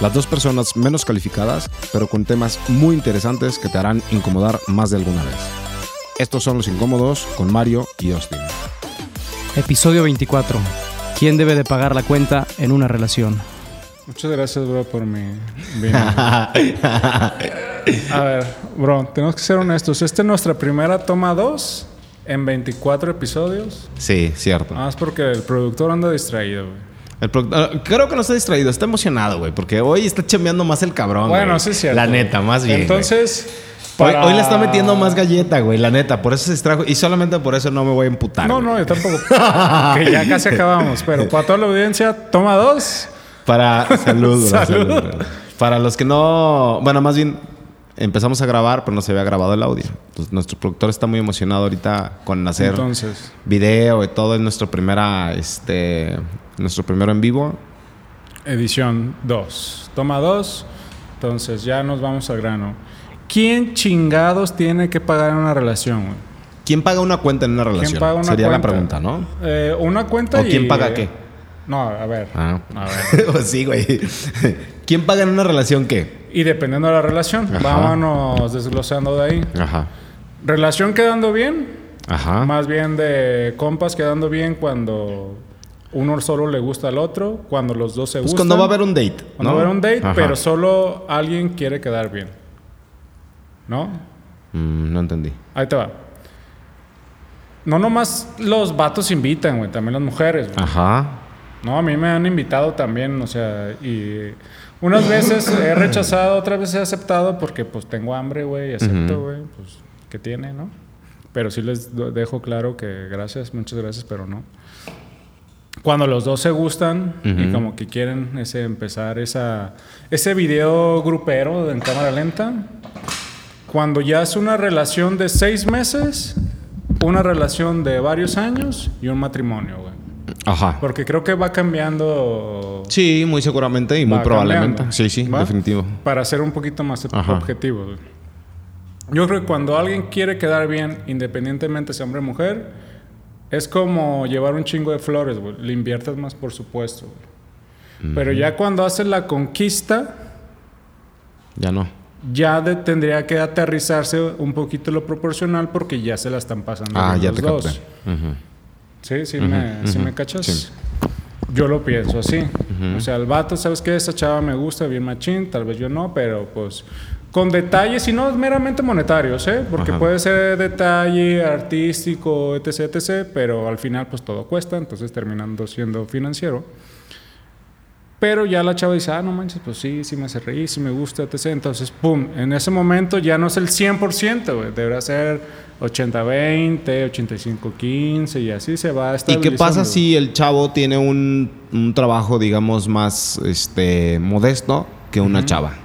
Las dos personas menos calificadas, pero con temas muy interesantes que te harán incomodar más de alguna vez. Estos son Los Incómodos con Mario y Austin. Episodio 24. ¿Quién debe de pagar la cuenta en una relación? Muchas gracias, bro, por mi vino. A ver, bro, tenemos que ser honestos. Esta es nuestra primera toma 2 en 24 episodios. Sí, cierto. Más porque el productor anda distraído, güey. El ah, creo que no está distraído, está emocionado, güey, porque hoy está chambeando más el cabrón. Bueno, güey. sí cierto. La neta, más bien. Entonces, Hoy, para- hoy le está metiendo más galleta, güey, la neta. Por eso se distrajo. Y solamente por eso no me voy a emputar. No, güey. no, yo tampoco. que ya casi acabamos. Pero para toda la audiencia, toma 2. Para. Salud, bro, Salud. salud, bro. Para los que no. Bueno, más bien. Empezamos a grabar, pero no se había grabado el audio. Entonces, nuestro productor está muy emocionado ahorita con hacer Entonces, video y todo. Es nuestro primera. Este. Nuestro primero en vivo. edición 2. Toma 2. Entonces, ya nos vamos al grano. ¿Quién chingados tiene que pagar en una relación, güey? ¿Quién paga una cuenta en una relación? paga una Sería la pregunta, ¿no? Eh, una cuenta ¿O y... quién paga qué? No, a ver. Ah. A ver. Pues sí, güey. ¿Quién paga en una relación qué? Y dependiendo de la relación, Ajá. vámonos desglosando de ahí. Ajá. Relación quedando bien, Ajá. más bien de compas quedando bien cuando uno solo le gusta al otro, cuando los dos se Pues gustan. cuando va a haber un date. Cuando ¿no? va a haber un date, Ajá. pero solo alguien quiere quedar bien. ¿No? Mm, no entendí. Ahí te va. No nomás los vatos invitan, güey, también las mujeres, güey. Ajá. No, a mí me han invitado también, o sea, y unas veces he rechazado, otras veces he aceptado porque pues tengo hambre, güey, y acepto, güey, pues, ¿qué tiene, no? Pero sí les dejo claro que gracias, muchas gracias, pero no. Cuando los dos se gustan y Ujú. como que quieren ese, empezar esa, ese video grupero en cámara lenta, cuando ya es una relación de seis meses, una relación de varios años y un matrimonio, güey. Ajá. Porque creo que va cambiando Sí, muy seguramente y muy probablemente. cambiando. Sí, sí, ¿Va? definitivo. para ser un poquito más Ajá. objetivo. Yo creo que cuando alguien quiere quedar bien, independientemente sea hombre o mujer, es como llevar un chingo de flores, güey. Le inviertes más, por supuesto. güey. Pero ya cuando haces la conquista, Ya no. ya de- tendría que aterrizarse un poquito lo proporcional porque ya se la están pasando Ah, ya los te dos. capté. Sí, sí, me, sí me cachas. sí. Yo lo pienso así. O sea, el vato, ¿sabes qué? Esa chava me gusta, bien machín, tal vez yo no, pero pues con detalles y no meramente monetarios, ¿eh? Porque Ajá. puede ser detalle artístico, etc, etc, pero al final pues todo cuesta, entonces terminando siendo financiero. Pero ya la chava dice, ah, no manches, pues sí, sí me hace reír, sí me gusta, etc. Entonces, pum, en ese momento ya no es el 100%, güey. Deberá ser 80-20, 85-15 y así se va ¿Y qué pasa si el chavo tiene un, un trabajo, digamos, más este, modesto que una chava?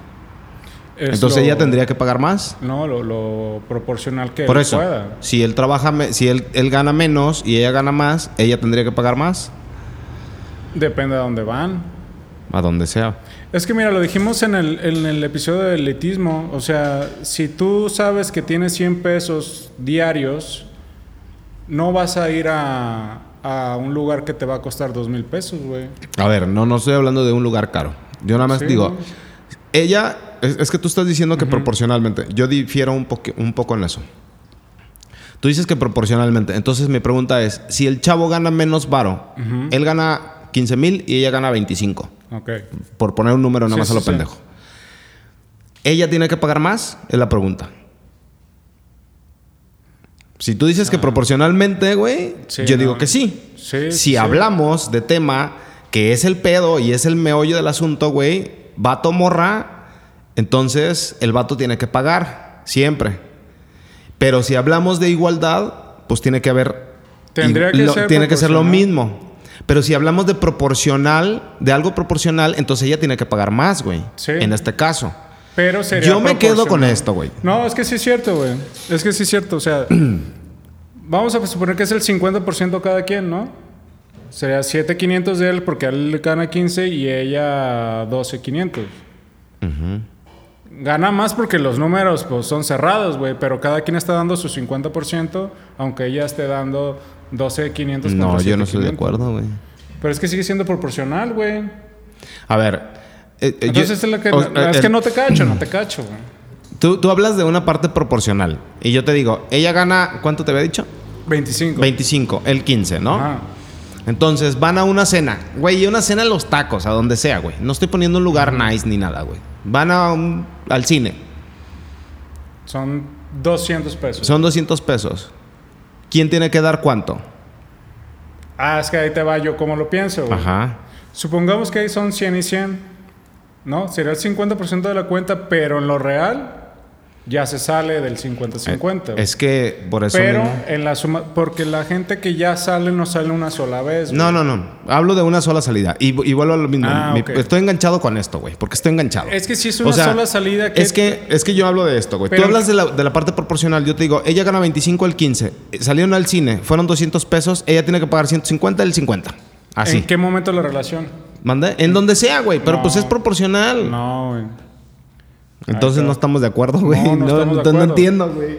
Es Entonces lo- ella tendría que pagar más. No, lo, lo proporcional que Por él eso, pueda. si él trabaja, si él, él gana menos y ella gana más, ella tendría que pagar más Depende de dónde van. a donde sea. Es que mira, lo dijimos en el, en el episodio del elitismo. O sea, si tú sabes que tienes 100 pesos diarios, no vas a ir a, a un lugar que te va a costar 2 mil pesos, güey. A ver, no, no estoy hablando de un lugar caro. Yo nada más Sí, digo, ¿no? ella, es, es que tú estás diciendo que proporcionalmente. Yo difiero un, un poco en eso. Tú dices que proporcionalmente. Entonces mi pregunta es, si el chavo gana menos varo, él gana 15 mil y ella gana 25. Ok. Por poner un número nada Sí, más a lo sí. pendejo. ¿Ella tiene que pagar más? Es la pregunta. Si tú dices que proporcionalmente, güey, Ah. Yo no. digo que sí. Si hablamos de tema que es el pedo y es el meollo del asunto, güey, vato morra, entonces el vato tiene que pagar, siempre. Pero si hablamos de igualdad, pues tiene que haber... Tendría que lo- ser Tiene que ser lo mismo. Pero si hablamos de proporcional, de algo proporcional, entonces ella tiene que pagar más, güey. Sí. En este caso. Pero sería Yo me quedo con esto, güey. No, es que sí es cierto, güey. Es que sí es cierto. O sea, vamos a suponer que es el 50% cada quien, ¿no? Sería 7,500 de él porque él gana 15 y ella 12,500. Gana más porque los números pues, son cerrados, güey. Pero cada quien está dando su 50%, aunque ella esté dando 12,500 No, contra yo no estoy de 7,500. acuerdo, güey. Pero es que sigue siendo proporcional, güey. A ver, Eh, eh, yo- Entonces es, lo que, es eh, que no te cacho, no te cacho, güey. Tú, tú hablas de una parte proporcional. Y yo te digo, ella gana, ¿cuánto te había dicho? 25. 25, el 15, ¿no? Ajá. Entonces van a una cena. Güey, y una cena en los tacos, a donde sea, güey. No estoy poniendo un lugar nice ni nada, güey. Van a un- al cine. Son 200 pesos. Son 200 pesos. ¿Quién tiene que dar cuánto? Ah, es que ahí te va yo como lo pienso, güey. Ajá. Supongamos que ahí son 100 y 100, ¿no? Sería el 50% de la cuenta, pero en lo real ya se sale del 50-50. güey. Es que por eso. pero mismo- en la suma, porque la gente que ya sale no sale una sola vez. No, güey. no, no. Hablo de una sola salida. Y, y vuelvo a lo mismo. Ah, Mi-. Estoy enganchado con esto, güey. Porque estoy enganchado. Es que si es una O sea, sola salida. Es que, es que yo hablo de esto, güey. Tú hablas de la, de la parte proporcional. Yo te digo, ella gana 25 el 15. Eh, Salieron al cine, fueron 200 pesos. Ella tiene que pagar 150 el 50. Así. ¿En qué momento la relación? ¿Mande? En donde sea, güey. Pero No. pues es proporcional. No, güey. Entonces no estamos de acuerdo, güey. No, No, entiendo, güey.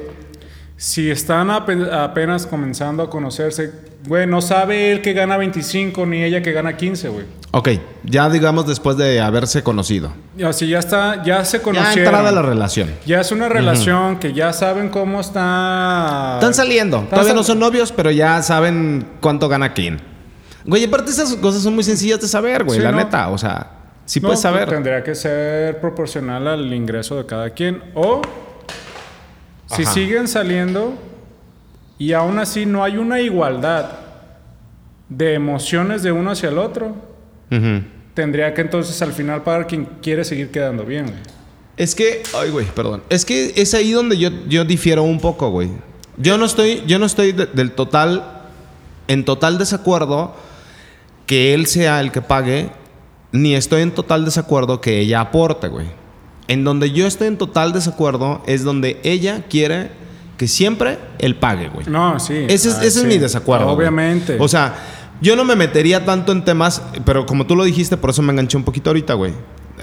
Si están ape- apenas comenzando a conocerse, güey, no sabe él que gana 25 ni ella que gana 15, güey. Ok, ya digamos después de haberse conocido. Así ya está, ya se Ya conocieron. entrada la relación. Ya es una relación que ya saben cómo está. Están saliendo. Están Todavía no son novios, pero ya saben cuánto gana quién. Güey, aparte esas cosas son muy sencillas de saber, güey. Sí, la neta, o sea, sí No, puedes saber. Tendría que ser proporcional al ingreso de cada quien. O si siguen saliendo y aún así no hay una igualdad de emociones de uno hacia el otro, tendría que entonces al final pagar quien quiere seguir quedando bien. güey. Es que, ay, güey, perdón. Es que es ahí donde yo, yo difiero un poco, güey. Yo no estoy, yo no estoy de- del total, en total desacuerdo que él sea el que pague, ni estoy en total desacuerdo que ella aporte, güey. En donde yo estoy en total desacuerdo es donde ella quiere que siempre él pague, güey. No, sí. Ese es, ah, ese es mi desacuerdo. güey. Obviamente. O sea, yo no me metería tanto en temas, pero como tú lo dijiste, por eso me enganché un poquito ahorita, güey.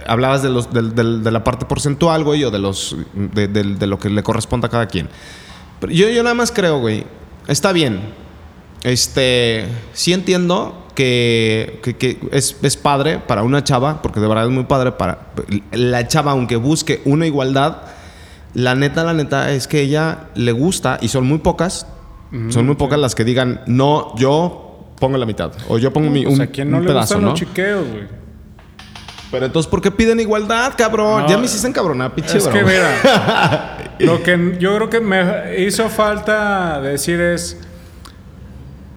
Hablabas de, los, de la parte porcentual, güey, o de, los, de lo que le corresponde a cada quien. Pero yo, yo nada más creo, güey, está bien. Este, sí entiendo que, que- que es, es padre para una chava, porque de verdad es muy padre para la chava, aunque busque una igualdad, la neta, la neta es que ella le gusta, y son muy pocas, son muy pocas las que digan, no, yo pongo la mitad, o yo pongo mi, Pues un, a quien no un le pedazo, ¿no? los chiqueos, güey. Pero entonces, ¿por qué piden igualdad, cabrón? No, ya me hiciste encabronar, pinche Es que mira, lo que yo creo que me hizo falta decir es,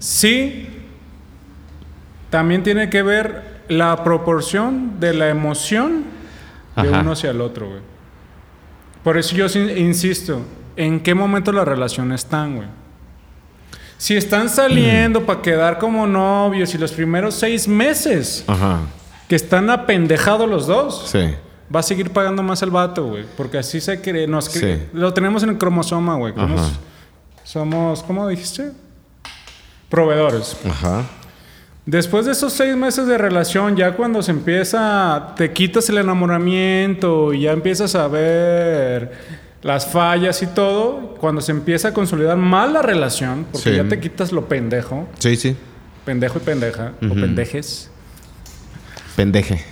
sí, también tiene que ver la proporción de la emoción de uno hacia el otro, güey. Por eso yo insisto, ¿en qué momento la relación están, güey? Si están saliendo para quedar como novios y los primeros seis meses Ajá, que están apendejados los dos, sí. va a seguir pagando más el vato, güey. Porque así se cree. Nos Sí. Lo tenemos en el cromosoma, güey. somos, ¿cómo dijiste? Proveedores. Ajá. Después de esos seis meses de relación, ya cuando se empieza, te quitas el enamoramiento y ya empiezas a ver las fallas y todo, cuando se empieza a consolidar más la relación, porque Sí. ya te quitas lo pendejo, Sí, sí. pendejo y pendeja, o pendejes, Pendeje.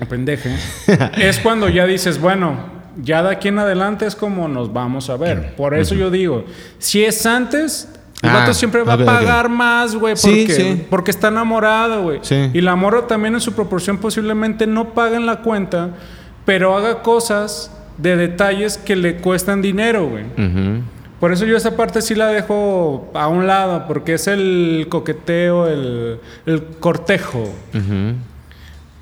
o pendeje, es cuando ya dices, bueno, ya de aquí en adelante es como nos vamos a ver. Por eso yo digo, si es antes, el Ah, vato siempre va a pagar más, güey, porque, sí. porque está enamorado, güey. Sí. Y la morra también en su proporción posiblemente no paga en la cuenta, pero haga cosas de detalles que le cuestan dinero, güey. Por eso yo esa parte sí la dejo a un lado, porque es el coqueteo, el, el cortejo.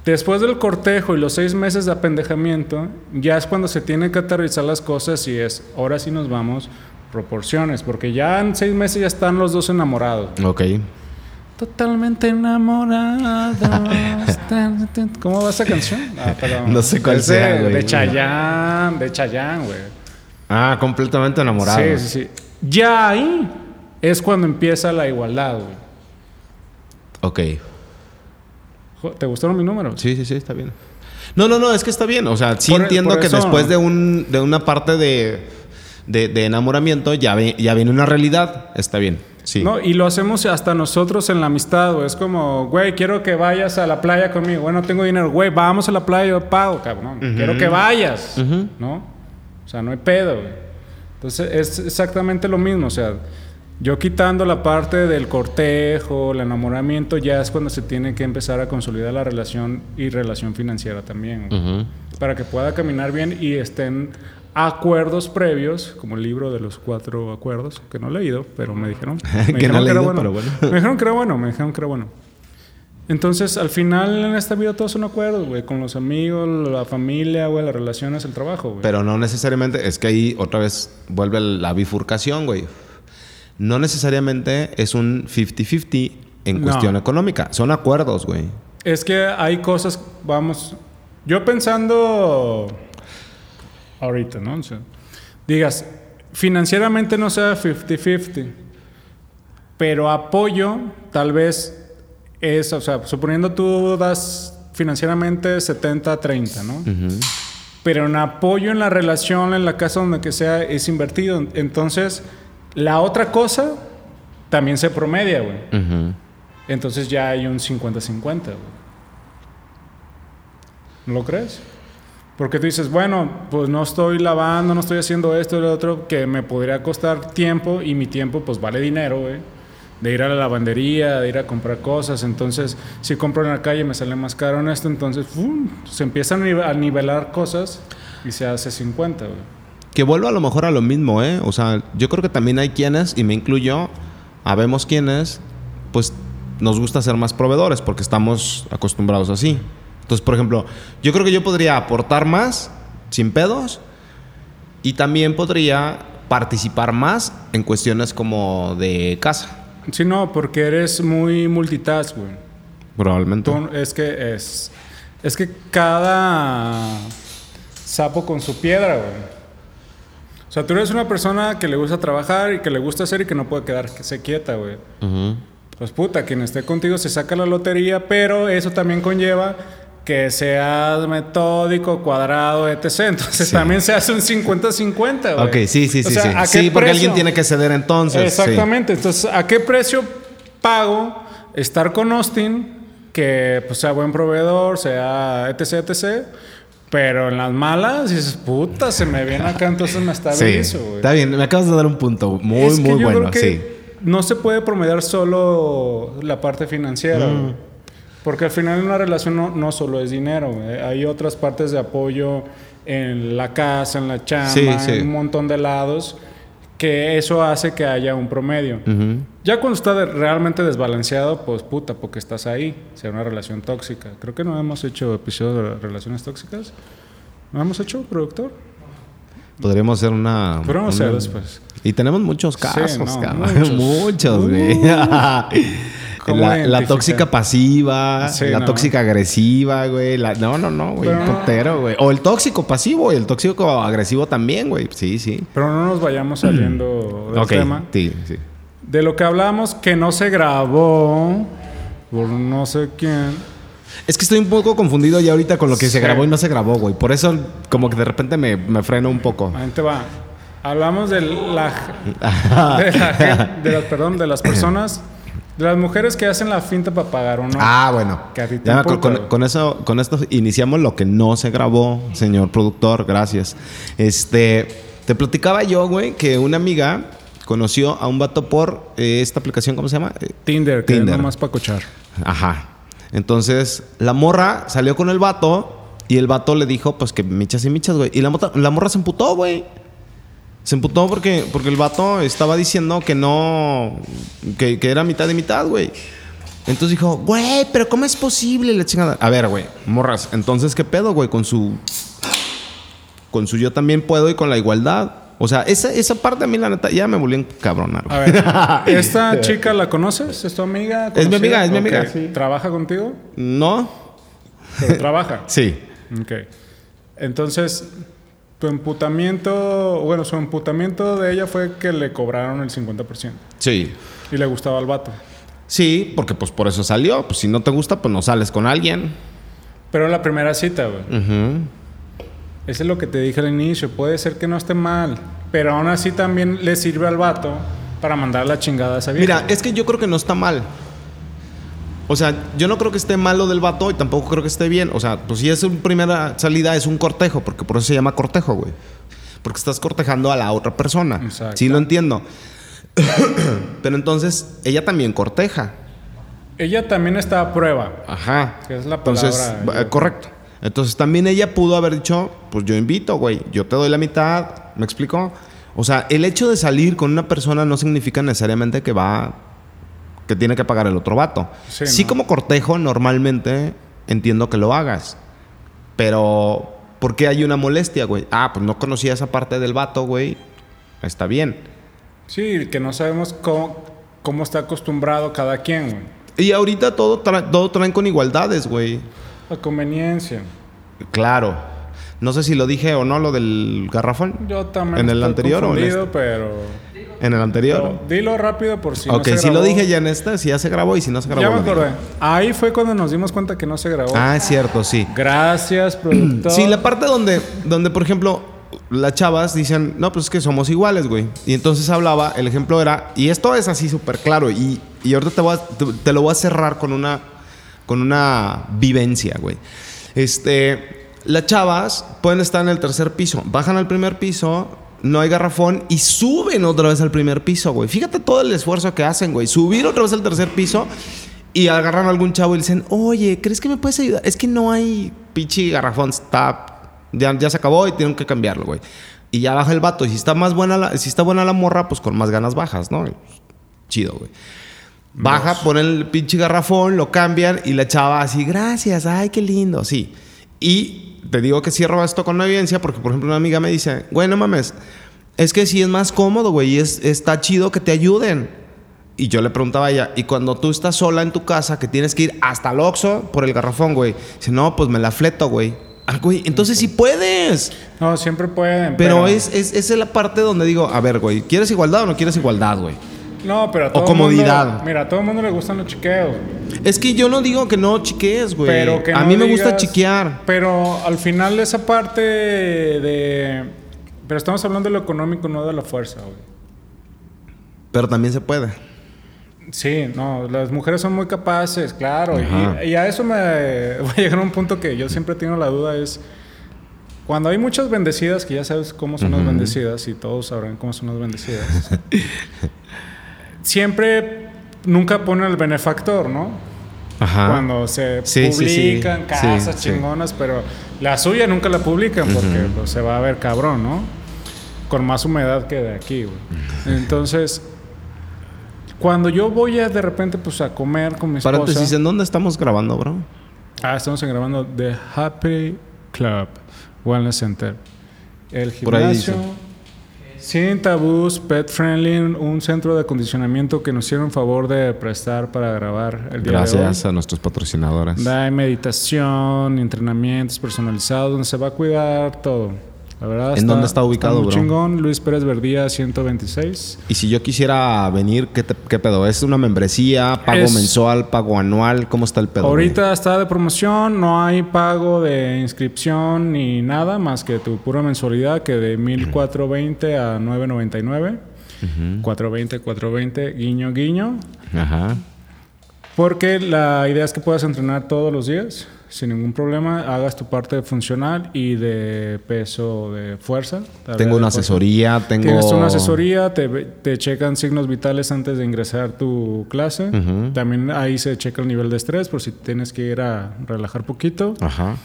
Después del cortejo y los seis meses de apendejamiento, ya es cuando se tienen que aterrizar las cosas y es, ahora sí nos vamos proporciones, porque ya en seis meses ya están los dos enamorados. Ok. Totalmente tan. ¿Cómo va esa canción? Ah, perdón. No sé cuál Es de- sea, güey. De Chayanne, de Chayanne, güey. Ah, completamente enamorado. Sí, sí, sí. Ya ahí es cuando empieza la igualdad, güey. Ok. ¿Te gustaron mis números? Sí, sí, sí, está bien. No, no, no, es que está bien. O sea, sí Por- entiendo por que eso- después de, un, de una parte de, de, de enamoramiento ya, ve- ya viene una realidad. Está bien. Sí. ¿no? Y lo hacemos hasta nosotros en la amistad, güey. Es como, güey, quiero que vayas a la playa conmigo. Güey, no tengo dinero. Güey, vamos a la playa, yo pago, cabrón. Quiero que vayas, ¿no? O sea, no hay pedo, güey. Entonces, es exactamente lo mismo. O sea, yo quitando la parte del cortejo, el enamoramiento, ya es cuando se tiene que empezar a consolidar la relación y relación financiera también. güey. Para que pueda caminar bien y estén acuerdos previos, como el libro de los cuatro acuerdos, que no he leído, pero me dijeron. Me Que dijeron no era bueno. pero bueno. Me dijeron que era bueno, me dijeron que era bueno. Entonces, al final en esta vida todos son acuerdos, güey, con los amigos, la familia, güey, las relaciones, el trabajo, güey. Pero no necesariamente, es que ahí otra vez vuelve la bifurcación, güey. No necesariamente es un 50-50 en No. cuestión económica. Son acuerdos, güey. Es que hay cosas, vamos, yo pensando ahorita, ¿no? O sea, digas, financieramente no sea 50-50, pero apoyo tal vez es, o sea, suponiendo tú das financieramente 70-30, ¿no? Pero en apoyo en la relación, en la casa donde que sea, es invertido. Entonces, la otra cosa también se promedia, güey. Entonces ya hay un 50-50, güey. ¿No lo crees? Porque tú dices, bueno, pues no estoy lavando, no estoy haciendo esto lo otro, que me podría costar tiempo y mi tiempo pues vale dinero, güey. De ir a la lavandería, de ir a comprar cosas. Entonces, si compro en la calle me sale más caro en esto, entonces se empiezan a nivelar cosas y se hace 50, güey. Que vuelvo a lo mejor a lo mismo, ¿eh? O sea, yo creo que también hay quienes, y me incluyo, habemos quienes, pues nos gusta ser más proveedores porque estamos acostumbrados así. Entonces, por ejemplo, yo creo que yo podría aportar más sin pedos y también podría participar más en cuestiones como de casa, Sí, no, porque eres muy multitask, güey. probablemente. Tú- es que es. Es que cada sapo con su piedra, güey. O sea, tú eres una persona que le gusta trabajar y que le gusta hacer y que no puede quedarse quieta, güey. Ujú. Pues puta, quien esté contigo se saca la lotería, pero eso también conlleva que seas metódico, cuadrado, etc. Entonces Sí. también se hace un 50-50, güey. Ok, sí, sí, O sí, sea, sí. ¿a qué Sí, porque alguien tiene que ceder entonces. sí. Exactamente. Entonces, ¿a qué precio pago estar con Austin? Que pues, sea buen proveedor, sea etc, etc. Pero en las malas dices, puta, se me viene acá, entonces me Sí, estabilizo, güey. está bien. Me acabas de dar un punto muy, Es que muy yo bueno. creo que Sí. no se puede promediar solo la parte financiera, Mm. Porque al final una relación no, no solo es dinero, güey. Hay otras partes de apoyo en la casa, en la chamba, Sí, sí. en un montón de lados, que eso hace que haya un promedio. Ujú. Ya cuando está de- realmente desbalanceado, pues puta, porque estás ahí. Sea una relación tóxica. Creo que no hemos hecho episodios de relaciones tóxicas. ¿No hemos hecho, productor? Podríamos hacer una. Podríamos hacer después. Y tenemos muchos casos, no, cabrón. muchos. Muchos, Uh. güey. ¿Cómo la, la tóxica pasiva, Sí, la no. tóxica agresiva, güey. la- no, no, no, güey. Putero, güey. O el tóxico pasivo y el tóxico agresivo también, güey. Sí, sí. Pero no nos vayamos saliendo del ok. tema. Sí, sí. De lo que hablamos que no se grabó por no sé quién. Es que estoy un poco confundido ya ahorita con lo que se grabó y no se grabó, güey. Por eso, como que de repente me, me freno un poco. Ahí te va. Hablamos de la, de, la de las, perdón, de las personas, de las mujeres que hacen la finta para pagar o no. Ah, bueno. Ya con, eso, con esto iniciamos lo que no se grabó, señor productor. Gracias. Este, te platicaba yo, güey, que una amiga conoció a un vato por eh, esta aplicación, ¿cómo se llama? Eh, Tinder, que Tinder. nomás para cochar. Ajá. Entonces, la morra salió con el vato y el vato le dijo, pues que michas y michas, güey. Y la, la morra se emputó, güey. Se emputó porque, porque el vato estaba diciendo que no, que, que era mitad y mitad, güey. Entonces dijo, güey, pero ¿cómo es posible la chingada? A ver, güey, morras, entonces, ¿qué pedo, güey? Con su, con su yo también puedo y con la igualdad. O sea, esa, esa parte a mí, la neta, ya me volvió en cabronar. A ver, ¿esta chica la conoces? ¿Es tu amiga? Es mi amiga, es mi amiga, sí. ¿Trabaja contigo? ¿No? Pero trabaja. Sí. Ok. Entonces, tu emputamiento, bueno, su emputamiento de ella fue que le cobraron el 50% Sí. y le gustaba al vato. Sí, porque pues por eso salió. Pues si no te gusta, pues no sales con alguien. Pero la primera cita, güey. Eso es lo que te dije al inicio. Puede ser que no esté mal, pero aún así también le sirve al vato para mandar la chingada a esa vieja. Mira, es que yo creo que no está mal. O sea, yo no creo que esté mal lo del vato y tampoco creo que esté bien. O sea, pues si es una primera salida, es un cortejo, porque por eso se llama cortejo, güey. Porque estás cortejando a la otra persona. Exacto. Sí, lo entiendo. Pero entonces, ella también corteja. Ella también está a prueba. Ajá. Que es la Entonces, palabra, eh, yo- correcto. Entonces también ella pudo haber dicho, pues yo invito, güey, yo te doy la mitad, ¿me explico? O sea, el hecho de salir con una persona no significa necesariamente que va, que tiene que pagar el otro vato. Sí, Sí, ¿no? como cortejo, normalmente entiendo que lo hagas. Pero, ¿por qué hay una molestia, güey? Ah, pues no conocía esa parte del vato, güey. Está bien. Sí, que no sabemos cómo, cómo está acostumbrado cada quien, güey. Y ahorita todo, tra- todo traen con igualdades, güey. La conveniencia. Claro. No sé si lo dije o no, lo del garrafón. Yo también ¿En el estoy anterior o en este? pero... En el anterior. dilo rápido por si no ok, se si lo dije ya en esta, si ya se grabó y si no se grabó. Ya me acordé. Ahí fue cuando nos dimos cuenta que no se grabó. Ah, es cierto, sí. Gracias, productor. Sí, la parte donde, donde, por ejemplo, las chavas dicen, no, pues es que somos iguales, güey. Y entonces hablaba, el ejemplo era, y esto es así súper claro, y, y ahorita te, voy a- te, te lo voy a cerrar con una, con una vivencia, güey. Este, las chavas pueden estar en el tercer piso, bajan al primer piso, no hay garrafón y suben otra vez al primer piso, güey. Fíjate todo el esfuerzo que hacen, güey. Subir otra vez al tercer piso y agarran a algún chavo y dicen, oye, ¿crees que me puedes ayudar? Es que no hay pichi garrafón, está. Ya, ya se acabó y tienen que cambiarlo, güey. Y ya baja el vato. Y si está más buena la, si está buena la morra, pues con más ganas bajas, ¿no? Chido, güey. Baja, pone el pinche garrafón, lo cambian y la chava así, gracias, ay, qué lindo, sí. Y te digo que cierro esto con una evidencia porque, por ejemplo, una amiga me dice, güey, no mames, es que sí es más cómodo, güey, y es, está chido que te ayuden. Y yo le preguntaba a ella, ¿y cuando tú estás sola en tu casa que tienes que ir hasta el Oxxo por el garrafón, güey? Dice, no, pues me la fleto, güey. Ah, güey, entonces sí puedes. No, siempre pueden. Pero es, es, esa es la parte donde digo, a ver, güey, ¿quieres igualdad o no quieres igualdad, güey? No, pero a todo comodidad. mundo- mira, a todo el mundo le gustan los chiqueos. Es que yo no digo que no chiquees, güey. Pero que a mí me gusta chiquear. Pero al final esa parte de... Pero estamos hablando de lo económico, no de la fuerza, güey. Pero también se puede. Sí, no, las mujeres son muy capaces, claro. Y a eso me voy a llegar a un punto que yo siempre tengo la duda es... Cuando hay muchas bendecidas, que ya sabes cómo son las bendecidas y todos sabrán cómo son las bendecidas, siempre nunca ponen el benefactor, ¿no? Ajá. Cuando se Sí, sí, sí. publican casas chingonas, pero la suya nunca la publican porque pues, se va a ver cabrón, ¿no? Con más humedad que de aquí, güey. Entonces, cuando yo voy a de repente pues a comer con mi esposa... Paréntesis, ¿en dónde estamos grabando, bro? Ah, estamos grabando The Happy Club Wellness Center. El gimnasio. Sin tabús, pet friendly, un centro de acondicionamiento que nos hicieron favor de prestar para grabar el día de hoy. Gracias a nuestros patrocinadores. Da meditación, entrenamientos personalizados, donde se va a cuidar todo. La verdad ¿En dónde está ubicado, muy bro? chingón, Luis Pérez Verdía 126. Y si yo quisiera venir, ¿qué, te- qué pedo? ¿Es una membresía? ¿Pago Es- mensual? ¿Pago anual? ¿Cómo está el pedo? Ahorita está de promoción, no hay pago de inscripción ni nada más que tu pura mensualidad que de 1420 a 999. 420, 420, guiño, guiño. Ajá. Porque la idea es que puedas entrenar todos los días sin ningún problema, hagas tu parte funcional y de peso de fuerza. Tengo una asesoría, tengo... Tienes una asesoría, te, te checan signos vitales antes de ingresar tu clase. También ahí se checa el nivel de estrés por si tienes que ir a relajar poquito. Ajá.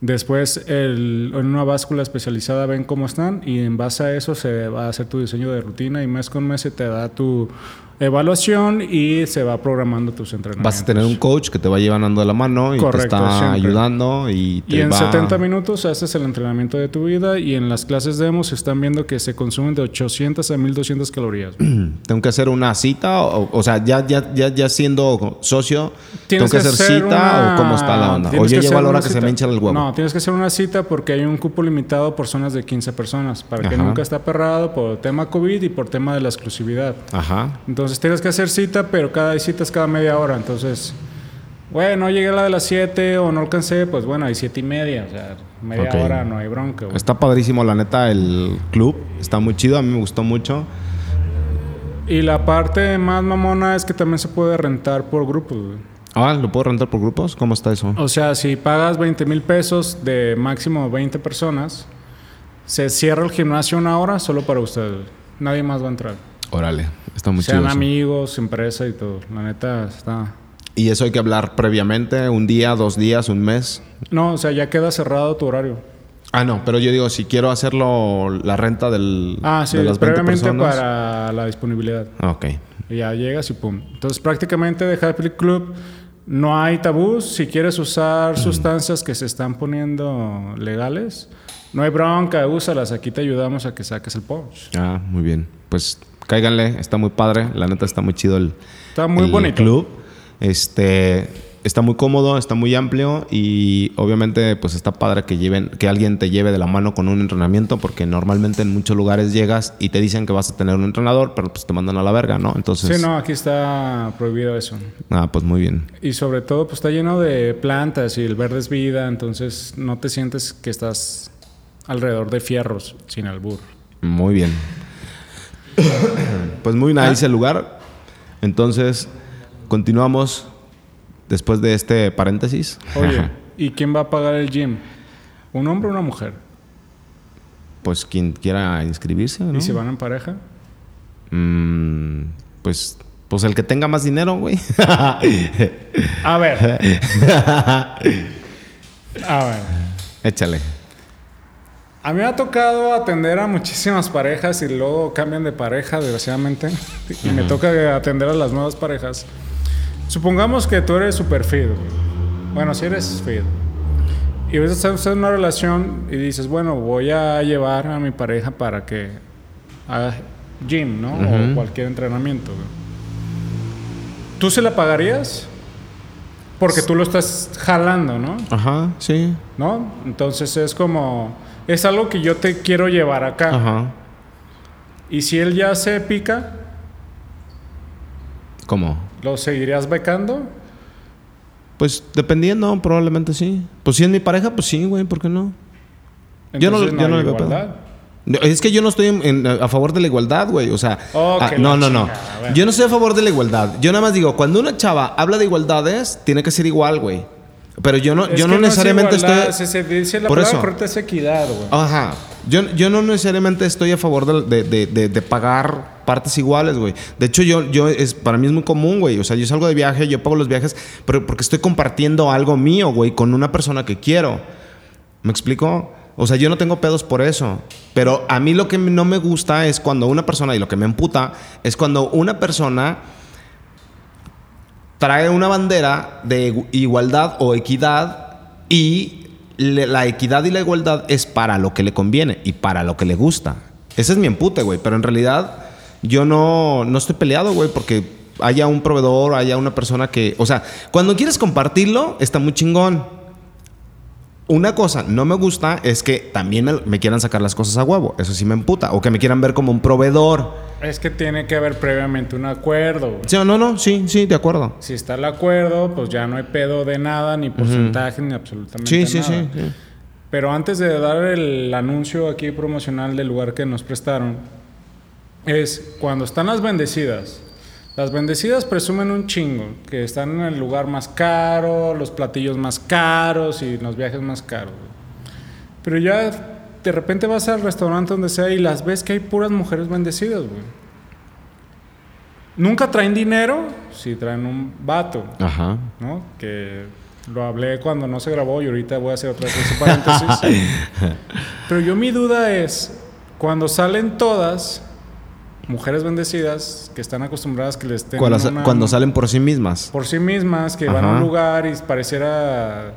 Después, el- en una báscula especializada ven cómo están y en base a eso se va a hacer tu diseño de rutina y mes con mes se te da tu evaluación y se va programando tus entrenamientos. Vas a tener un coach que te va llevando de la mano y Correcto, te está siempre. ayudando y te Y en va... 70 minutos haces el entrenamiento de tu vida y en las clases demo se están viendo que se consumen de 800 a 1200 calorías. Tengo que hacer una cita, o, o sea, ya, ya, ya, ya siendo socio, tengo que hacer cita una- o cómo está la onda. O yo a hacer la hora que se me hincha el huevo. No, tienes que hacer una cita porque hay un cupo limitado por zonas de 15 personas, para que nunca está perrado por tema COVID y por tema de la exclusividad. Ajá. Entonces tienes que hacer cita, pero cada cita es cada media hora. Entonces, bueno, no llegué a la de las 7 o no alcancé, pues bueno, hay 7 y media. O sea, media hora no hay bronca. güey. Está padrísimo, la neta, el club. Está muy chido, a mí me gustó mucho. Y la parte más mamona es que también se puede rentar por grupos, güey. Ah, ¿lo puedo rentar por grupos? ¿Cómo está eso? O sea, si pagas 20 mil pesos de máximo 20 personas, se cierra el gimnasio una hora solo para ustedes. Nadie más va a entrar. Órale, está muy Sean chido. amigos, empresa y todo. La neta está... Y eso hay que hablar previamente, un día, dos días, un mes. No, o sea, ya queda cerrado tu horario. Ah, no, pero yo digo, si quiero hacerlo la renta del, Ah, sí, de las 20 previamente personas. para la disponibilidad. Ah, Ok. Y ya llegas y pum. Entonces, prácticamente de Happy Club no hay tabús. Si quieres usar sustancias que se están poniendo legales, no hay bronca, úsalas. Aquí te ayudamos a que saques el punch. Ah, muy bien. Pues cáiganle, está muy padre. La neta está muy chido el, Está muy el bonito. club. Este está muy cómodo, está muy amplio y obviamente pues está padre que lleven que alguien te lleve de la mano con un entrenamiento porque normalmente en muchos lugares llegas y te dicen que vas a tener un entrenador, pero pues te mandan a la verga, ¿no? Entonces, Sí, no, aquí está prohibido eso. ah, pues muy bien. Y sobre todo, pues está lleno de plantas y el verde es vida, entonces no te sientes que estás alrededor de fierros sin albur. Muy bien. pues muy nice el lugar. Entonces, continuamos después de este paréntesis. Oye, ¿y quién va a pagar el gym? ¿Un hombre o una mujer? pues quien quiera inscribirse, ¿no? ¿Y si van en pareja? Mm, pues, pues el que tenga más dinero, güey. A ver. A ver. Échale. A mí me ha tocado atender a muchísimas parejas y luego cambian de pareja, desgraciadamente. Y me toca atender a las nuevas parejas. Supongamos que tú eres super güey. Bueno, si eres fit. Y a veces estás en una relación y dices, bueno, voy a llevar a mi pareja para que haga gym, ¿no? O cualquier entrenamiento. ¿Tú se la pagarías? Porque tú lo estás jalando, ¿no? Ajá, sí. ¿no? Entonces es como, es algo que yo te quiero llevar acá. Ajá. Y si él ya se pica, ¿Cómo? ¿lo seguirías becando? Pues dependiendo, probablemente sí. Pues si es mi pareja, pues sí, güey, ¿por qué no? Yo no- yo no le veo pedo. Es que yo no estoy en- en- a favor de la igualdad, güey. O sea, Oh, ah, no, no, no. Yo no estoy a favor de la igualdad. Yo nada más digo, cuando una chava habla de igualdades, tiene que ser igual, güey. Pero yo no, Es yo no es necesariamente igualdad, estoy. Se, se dice la Por palabra eso. correcta es equidad, güey. Ajá. Yo, yo no necesariamente estoy a favor de, de- de- de- de pagar partes iguales, güey. De hecho, yo, yo es, para mí es muy común, güey. O sea, yo salgo de viaje, yo pago los viajes, pero porque estoy compartiendo algo mío, güey, con una persona que quiero. ¿Me explico? O sea, yo no tengo pedos por eso. Pero a mí lo que no me gusta es cuando una persona, y lo que me emputa, es cuando una persona trae una bandera de igualdad o equidad y la equidad y la igualdad es para lo que le conviene y para lo que le gusta. Ese es mi empute, güey. Pero en realidad yo no, no estoy peleado, güey, porque haya un proveedor, haya una persona que... O sea, cuando quieres compartirlo, está muy chingón. Una cosa no me gusta es que también me, me quieran sacar las cosas a huevo. Eso sí me emputa. O que me quieran ver como un proveedor. Es que tiene que haber previamente un acuerdo. güey. ¿Sí no? No, sí, sí, de acuerdo. Si está el acuerdo, pues ya no hay pedo de nada, ni porcentaje, ni absolutamente Sí, sí, nada. sí, sí. Pero antes de dar el anuncio aquí promocional del lugar que nos prestaron, es cuando están las bendecidas. Las bendecidas presumen un chingo, que están en el lugar más caro, los platillos más caros y los viajes más caros. güey. Pero ya de repente vas al restaurante donde sea y las ves que hay puras mujeres bendecidas, güey. Nunca traen dinero, si traen un vato. Ajá. ¿no? Que lo hablé cuando no se grabó y ahorita voy a hacer otra vez ese paréntesis. Pero yo mi duda es, cuando salen todas, mujeres bendecidas, que están acostumbradas que les estén Cuando, una- cuando salen por sí mismas. por sí mismas, que van a un lugar y pareciera...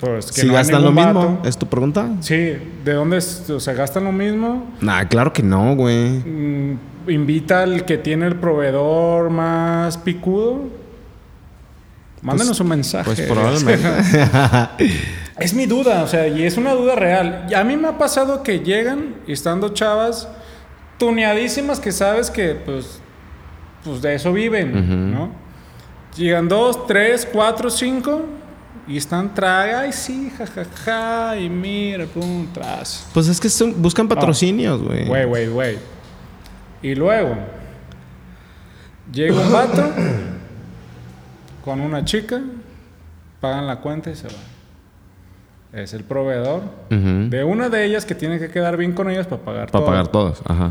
Pues, que si no gastan lo mismo, vato. ¿es tu pregunta? Sí, ¿de dónde? es? O sea, gastan lo mismo. Nah, claro que no, güey. Mm, invita al que tiene el proveedor más picudo. Mándenos un mensaje. Pues probablemente. Es mi duda, o sea, y es una duda real. Y a mí me ha pasado que llegan y estando chavas tuneadísimas que sabes que pues, pues de eso viven, ¿no? Llegan dos, tres, cuatro, cinco y están traga, ay sí, jajaja, y mira, pum, tras. pues es que son- buscan patrocinios, güey. Güey, güey, güey. Y luego, Llega un vato con una chica, pagan la cuenta y se va. Es el proveedor de una de ellas que tiene que quedar bien con ellas para pagar Para todo. pagar todos. Ajá.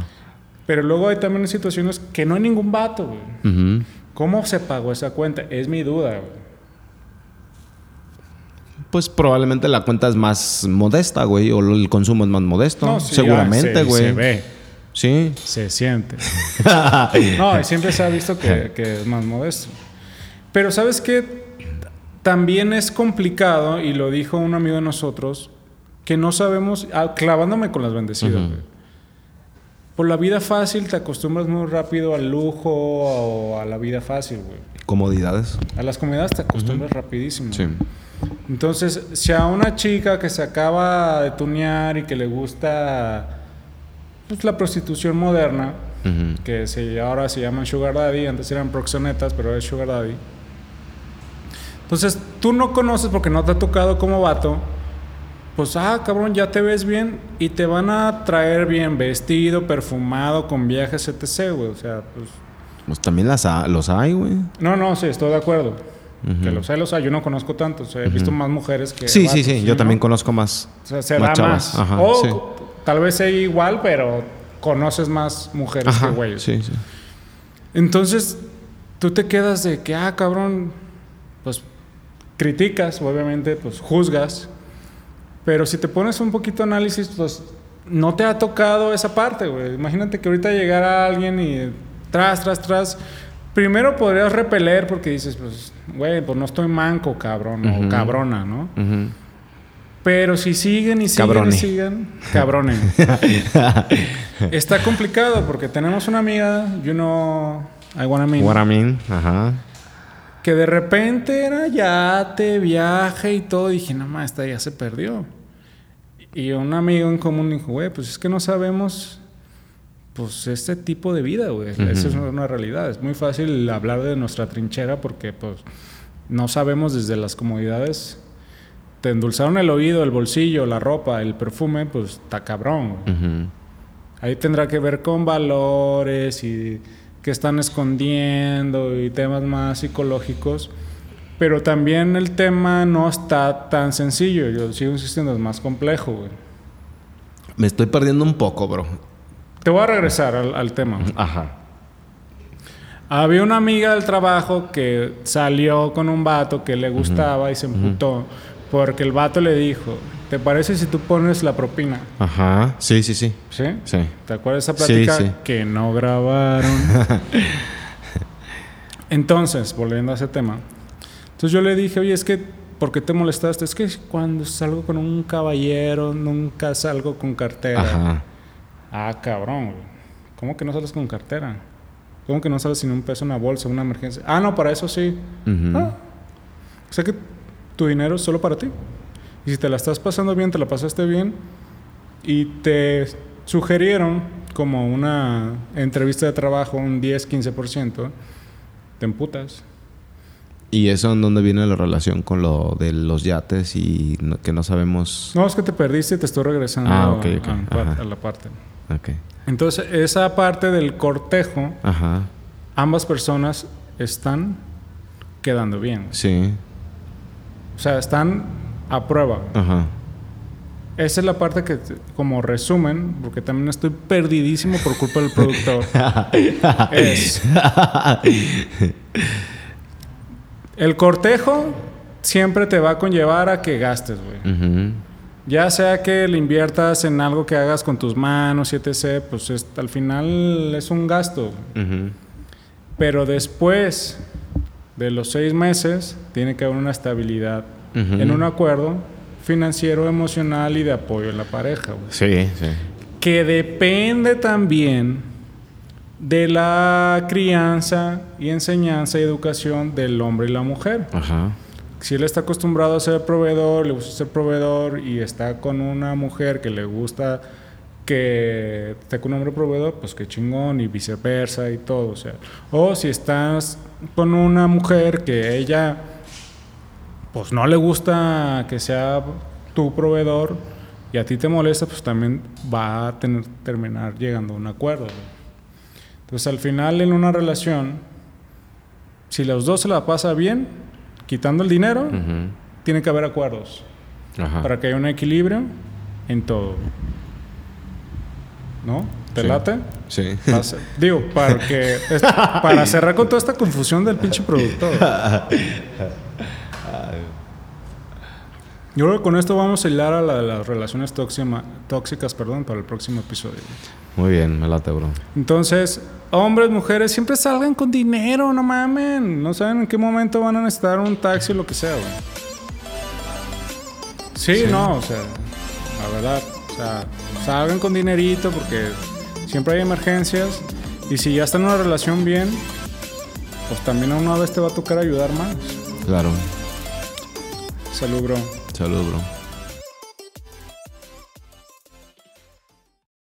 Pero luego hay también situaciones que no hay ningún vato, güey. ¿Cómo se pagó esa cuenta? Es mi duda, güey. Pues probablemente la cuenta es más modesta, güey. O el consumo es más modesto. sí, Seguramente, ah, se- güey. Se ve, Sí. se siente. No, y siempre se ha visto que, que es más modesto. Pero ¿sabes qué? También es complicado, y lo dijo un amigo de nosotros, que no sabemos, ah, clavándome con las bendecidas, güey. Por la vida fácil te acostumbras muy rápido al lujo o a la vida fácil, güey. Comodidades. A las comunidades te acostumbras rapidísimo. Sí. Entonces, si a una chica que se acaba de tunear y que le gusta pues, la prostitución moderna, Ujú. que se, ahora se llaman Sugar Daddy, antes eran proxenetas, pero es Sugar Daddy. Entonces, tú no conoces porque no te ha tocado como vato, pues, ah, cabrón, ya te ves bien y te van a traer bien vestido, perfumado, con viajes, etc., güey. O sea, pues... Pues también las ha- los hay, güey. No, no, sí, estoy de acuerdo. Ujú. Que los hay, los hay. Yo no conozco tantos. He visto más mujeres que Sí, sí, vatos, sí. Yo ¿no? también conozco más. O sea, se más da chavas. más. Ajá, o sí. tal vez sea igual, pero conoces más mujeres Ajá. que güeyes. Sí, sí. Entonces, tú te quedas de que, ah, cabrón, pues criticas, obviamente, pues juzgas. Pero si te pones un poquito de análisis, pues no te ha tocado esa parte, güey. Imagínate que ahorita llegara alguien y tras, tras, tras. Primero podrías repeler porque dices, pues, güey, pues no estoy manco, cabrón, o cabrona, ¿no? Ujú. Pero si siguen y siguen Cabrone. y siguen, cabrones. Está complicado porque tenemos una amiga, you know, I wanna mean, What I mean. Ajá. que de repente era yate, viaje y todo. Dije, no más, esta ya se perdió. Y un amigo en común dijo, güey, pues es que no sabemos, pues, este tipo de vida, güey. Ujú. Esa es una realidad. Es muy fácil hablar de nuestra trinchera porque, pues, no sabemos desde las comodidades. Te endulzaron el oído, el bolsillo, la ropa, el perfume, pues, está cabrón, güey. Ujú. Ahí tendrá que ver con valores y qué están escondiendo y temas más psicológicos. Pero también el tema no está tan sencillo. Yo sigo insistiendo, es más complejo, güey. Me estoy perdiendo un poco, bro. Te voy a regresar al, al tema. Ajá. Había una amiga del trabajo que salió con un vato que le gustaba y se emputó porque el vato le dijo, ¿te parece si tú pones la propina? Ajá. Sí, sí, sí. ¿Sí? Sí. ¿Te acuerdas de esa Sí, plática sí. que no grabaron? Entonces, volviendo a ese tema. Entonces yo le dije, oye, es que, ¿por qué te molestaste? Es que cuando salgo con un caballero, nunca salgo con cartera. Ajá. Ah, cabrón, güey. ¿Cómo que no sales con cartera? ¿Cómo que no sales sin un peso en una bolsa, una emergencia? Ah, no, para eso sí. Ujú. Ah. O sea que tu dinero es solo para ti. Y si te la estás pasando bien, te la pasaste bien y te sugerieron como una entrevista de trabajo un 10-15%, te emputas. ¿Y eso en dónde viene la relación con lo de los yates y no- que no sabemos? No, es que te perdiste y te estoy regresando Ah, a la parte. Ok. Entonces, esa parte del cortejo, Ajá. ambas personas están quedando bien. Sí. O sea, están a prueba. Ajá. Esa es la parte que, como resumen, porque también estoy perdidísimo por culpa del productor, es... El cortejo siempre te va a conllevar a que gastes, güey. Ujú. Ya sea que le inviertas en algo que hagas con tus manos etc., pues es- al final es un gasto. Pero después de los seis meses, tiene que haber una estabilidad en un acuerdo financiero, emocional y de apoyo en la pareja. Sí, sí. Que depende también de la crianza y enseñanza y educación del hombre y la mujer. Ajá. Si él está acostumbrado a ser proveedor, le gusta ser proveedor y está con una mujer que le gusta que esté con un hombre proveedor, pues qué chingón y viceversa y todo, o. O si estás con una mujer que ella pues no le gusta que sea tu proveedor y a ti te molesta, pues también va a tener terminar llegando a un acuerdo. Entonces, al final en una relación Si los dos se la pasa bien, quitando el dinero, tiene que haber acuerdos Ajá. para que haya un equilibrio en todo. ¿No? ¿Te Sí. late? Sí. Pasa- Digo, para que es- para cerrar con toda esta confusión del pinche productor. Yo creo que con esto vamos a hilar a la de las relaciones tóxima- tóxicas, perdón, para el próximo episodio. Muy bien, me late, bro. Entonces, hombres, mujeres, siempre salgan con dinero, no mamen. No saben en qué momento van a necesitar un taxi o lo que sea, güey. Sí, no, o sea, la verdad. O sea, salgan con dinerito porque siempre hay emergencias. Y si ya están en una relación bien, pues también a una vez te va a tocar ayudar más. Claro. Salud, bro. Salud, bro.